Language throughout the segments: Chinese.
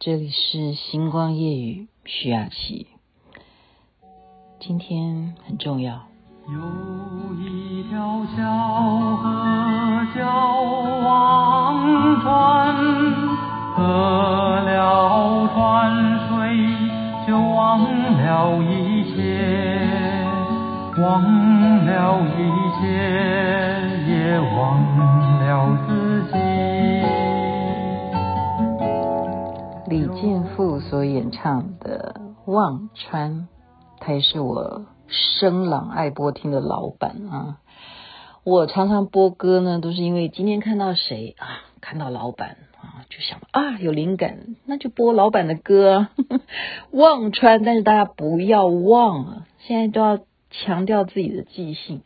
这里是星光夜语，徐雅琪。今天很重要。有一条小河叫忘川，喝了川水就忘了一切，忘了一切也忘了自己。李健富所演唱的《忘川》，他也是我声朗爱播听的老板啊。我常常播歌呢，都是因为今天看到谁啊，看到老板啊，就想啊有灵感，那就播老板的歌啊。忘川，但是大家不要忘了，现在都要强调自己的记性。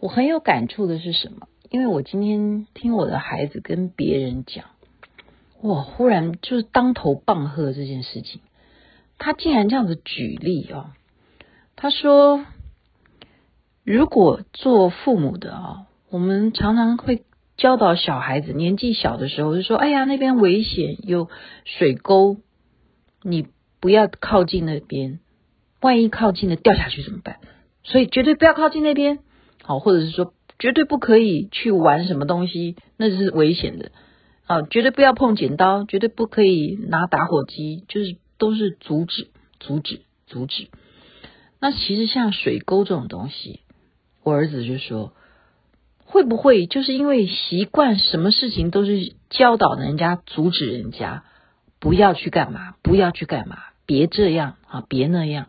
我很有感触的是什么？因为我今天听我的孩子跟别人讲。我忽然就是当头棒喝这件事情，他竟然这样子举例哦！他说，如果做父母的啊，我们常常会教导小孩子，年纪小的时候就说：“哎呀，那边危险，有水沟，你不要靠近那边，万一靠近了掉下去怎么办？所以绝对不要靠近那边，好，或者是说绝对不可以去玩什么东西，那是危险的。”啊，绝对不要碰剪刀，绝对不可以拿打火机，就是都是阻止、阻止、阻止。那其实像水沟这种东西，我儿子就说，会不会就是因为习惯什么事情都是教导人家、阻止人家不要去干嘛，不要去干嘛，别这样啊，别那样，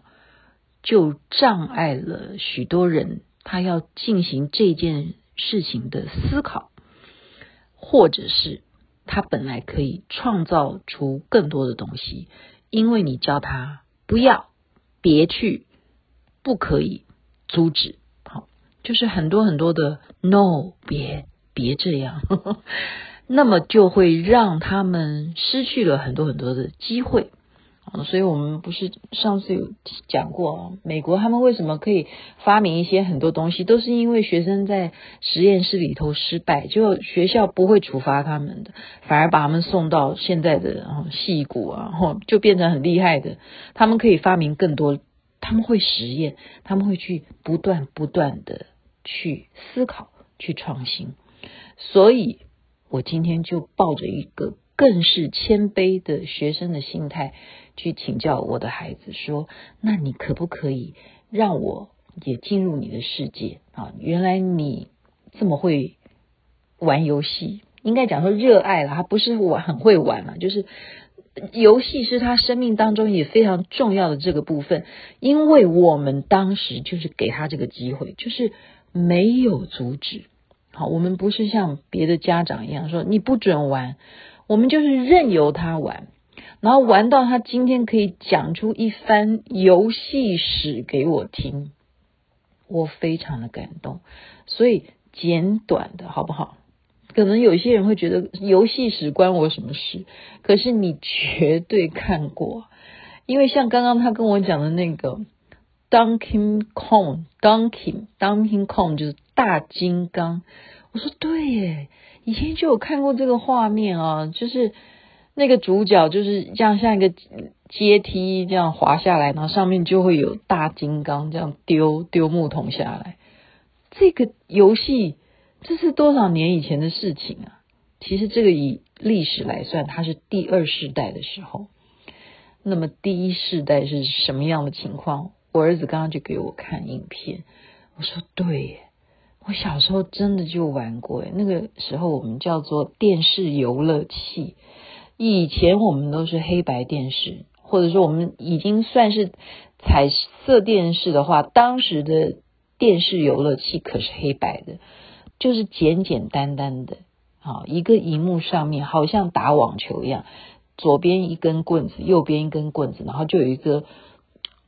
就障碍了许多人他要进行这件事情的思考，或者是。他本来可以创造出更多的东西，因为你教他不要、别去、不可以、阻止，好，就是很多很多的 no，别别这样呵呵，那么就会让他们失去了很多很多的机会。所以我们不是上次有讲过啊，美国他们为什么可以发明一些很多东西，都是因为学生在实验室里头失败，就学校不会处罚他们的，反而把他们送到现在的矽谷啊，就变成很厉害的。他们可以发明更多，他们会实验，他们会去不断不断的去思考，去创新。所以我今天就抱着一个更是谦卑的学生的心态。去请教我的孩子说：“那你可不可以让我也进入你的世界啊？原来你这么会玩游戏，应该讲说热爱了，他不是玩很会玩嘛，就是游戏是他生命当中也非常重要的这个部分。因为我们当时就是给他这个机会，就是没有阻止。好，我们不是像别的家长一样说你不准玩，我们就是任由他玩。”然后玩到他今天可以讲出一番游戏史给我听，我非常的感动。所以简短的好不好？可能有些人会觉得游戏史关我什么事？可是你绝对看过，因为像刚刚他跟我讲的那个 Donkey Kong，Donkey Donkey Kong 就是大金刚。我说对耶，以前就有看过这个画面啊，就是。那个主角就是这样，像一个阶梯这样滑下来，然后上面就会有大金刚这样丢丢木桶下来。这个游戏这是多少年以前的事情啊？其实这个以历史来算，它是第二世代的时候。那么第一世代是什么样的情况？我儿子刚刚就给我看影片，我说对耶，我小时候真的就玩过。那个时候我们叫做电视游乐器。以前我们都是黑白电视，或者说我们已经算是彩色电视的话，当时的电视游乐器可是黑白的，就是简简单单的，啊，一个荧幕上面好像打网球一样，左边一根棍子，右边一根棍子，然后就有一个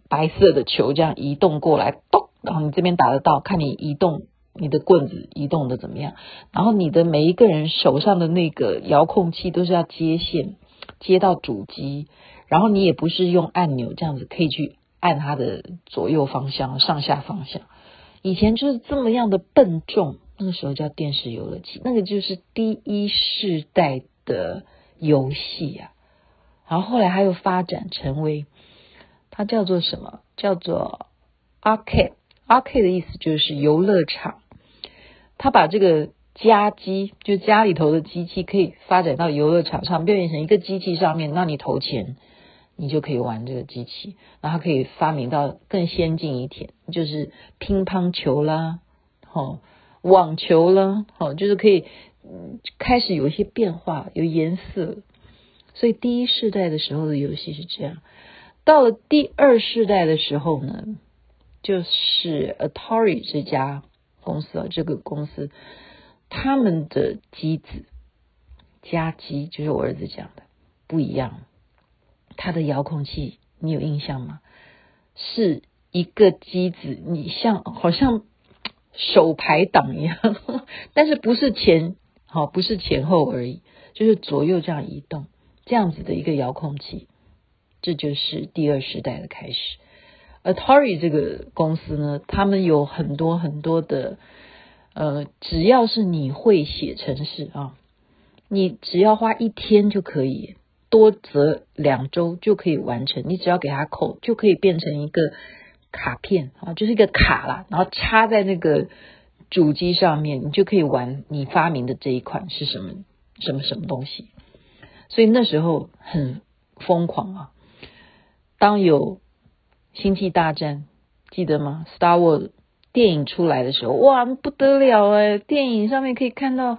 白色的球这样移动过来，咚，然后你这边打得到，看你移动。你的棍子移动的怎么样？然后你的每一个人手上的那个遥控器都是要接线接到主机，然后你也不是用按钮这样子可以去按它的左右方向、上下方向。以前就是这么样的笨重，那个时候叫电视游乐器，那个就是第一世代的游戏呀。然后后来他又发展成为，它叫做什么？叫做 arcade。arcade 的意思就是游乐场。他把这个家机，就家里头的机器，可以发展到游乐场上，变成一个机器上面，让你投钱，你就可以玩这个机器。然后可以发明到更先进一点，就是乒乓球啦，哦，网球啦，哦，就是可以开始有一些变化，有颜色。所以第一世代的时候的游戏是这样，到了第二世代的时候呢，就是 Atari 这家公司啊，这个公司他们的机子家机，就是我儿子讲的不一样，它的遥控器你有印象吗？是一个机子，你像好像手排档一样，但是不是前好，不是前后而已，就是左右这样移动。这样子的一个遥控器，这就是第二时代的开始。Atari 这个公司呢，他们有很多很多的，呃，只要是你会写程式啊，你只要花一天就可以，多则两周就可以完成。你只要给他扣，就可以变成一个卡片啊，就是一个卡啦，然后插在那个主机上面，你就可以玩你发明的这一款是什么什么什么东西。所以那时候很疯狂啊！当有《星际大战》，记得吗？Star Wars 电影出来的时候，哇，不得了哎！电影上面可以看到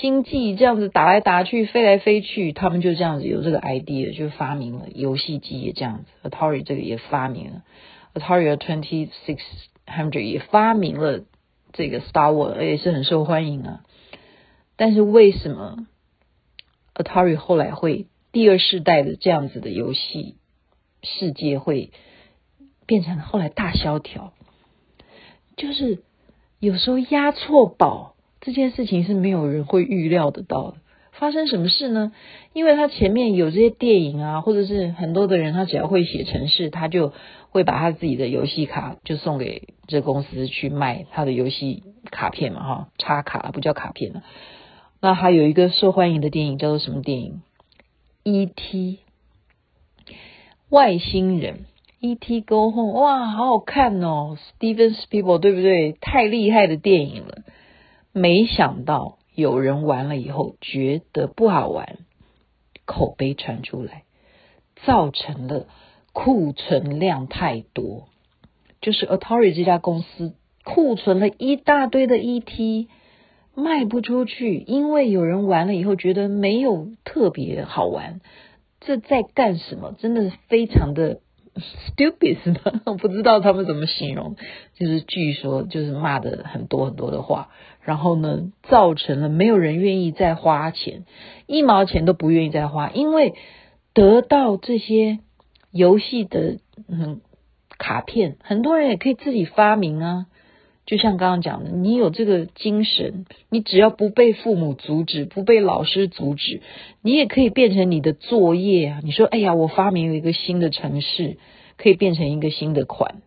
星际这样子打来打去、飞来飞去，他们就这样子有这个 idea，就发明了游戏机也这样子。Atari 这个也发明了，Atari Twenty Six Hundred 也发明了这个 Star Wars，也是很受欢迎啊。但是为什么？Atari 后来会第二世代的这样子的游戏世界会变成后来大萧条，就是有时候押错宝这件事情是没有人会预料得到的。发生什么事呢？因为他前面有这些电影啊，或者是很多的人，他只要会写程式，他就会把他自己的游戏卡就送给这公司去卖他的游戏卡片嘛，哈，插卡不叫卡片了。那还有一个受欢迎的电影叫做什么电影？E.T. 外星人，E.T. Go Home，哇，好好看哦，Steven Spielberg 对不对？太厉害的电影了。没想到有人玩了以后觉得不好玩，口碑传出来，造成了库存量太多，就是 Atari 这家公司库存了一大堆的 E.T. 卖不出去，因为有人玩了以后觉得没有特别好玩，这在干什么？真的是非常的 stupid 是吗？我不知道他们怎么形容，就是据说就是骂的很多很多的话，然后呢，造成了没有人愿意再花钱，一毛钱都不愿意再花，因为得到这些游戏的嗯卡片，很多人也可以自己发明啊。就像刚刚讲的，你有这个精神，你只要不被父母阻止，不被老师阻止，你也可以变成你的作业啊。你说，哎呀，我发明了一个新的城市，可以变成一个新的款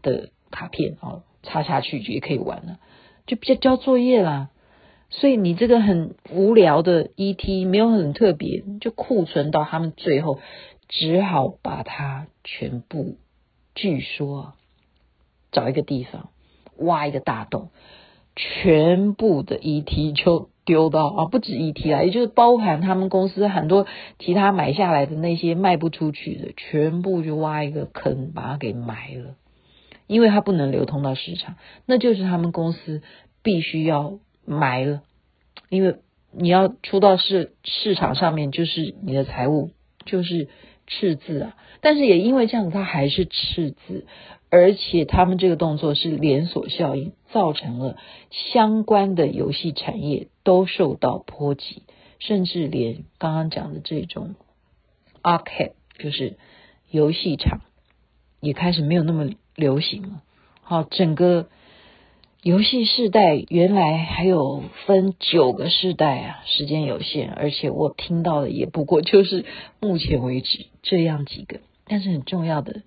的卡片啊，插下去就也可以玩了，就交交作业啦。所以你这个很无聊的 ET 没有很特别，就库存到他们最后只好把它全部，据说找一个地方。挖一个大洞，全部的 ET 就丢到啊，不止 ET 啦，也就是包含他们公司很多其他买下来的那些卖不出去的，全部就挖一个坑把它给埋了，因为它不能流通到市场，那就是他们公司必须要埋了，因为你要出到市市场上面，就是你的财务就是赤字啊，但是也因为这样子，它还是赤字。而且他们这个动作是连锁效应，造成了相关的游戏产业都受到波及，甚至连刚刚讲的这种 arcade 就是游戏场也开始没有那么流行了。好，整个游戏世代原来还有分九个世代啊，时间有限，而且我听到的也不过就是目前为止这样几个，但是很重要的。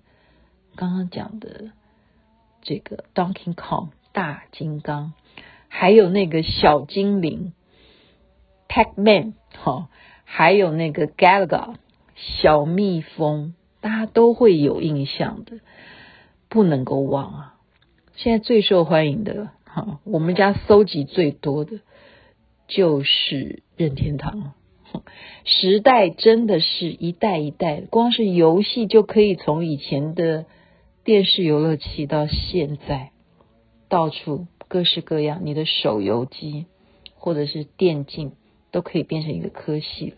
刚刚讲的这个 Donkey Kong 大金刚，还有那个小精灵 Pac-Man 哈，还有那个 Galaga 小蜜蜂，大家都会有印象的，不能够忘啊！现在最受欢迎的，哈，我们家搜集最多的就是任天堂。时代真的是一代一代，光是游戏就可以从以前的电视游乐器到现在，到处各式各样，你的手游机或者是电竞都可以变成一个科系。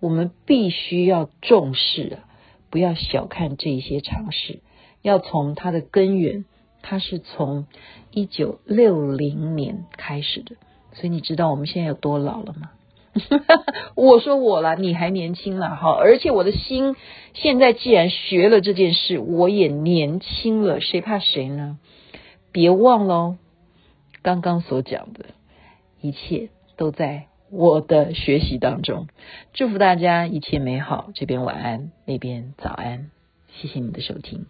我们必须要重视啊，不要小看这一些尝试，要从它的根源，它是从一九六零年开始的，所以你知道我们现在有多老了吗？我说我了，你还年轻了哈，而且我的心现在既然学了这件事，我也年轻了，谁怕谁呢？别忘了刚刚所讲的一切都在我的学习当中。祝福大家一切美好，这边晚安，那边早安，谢谢你的收听。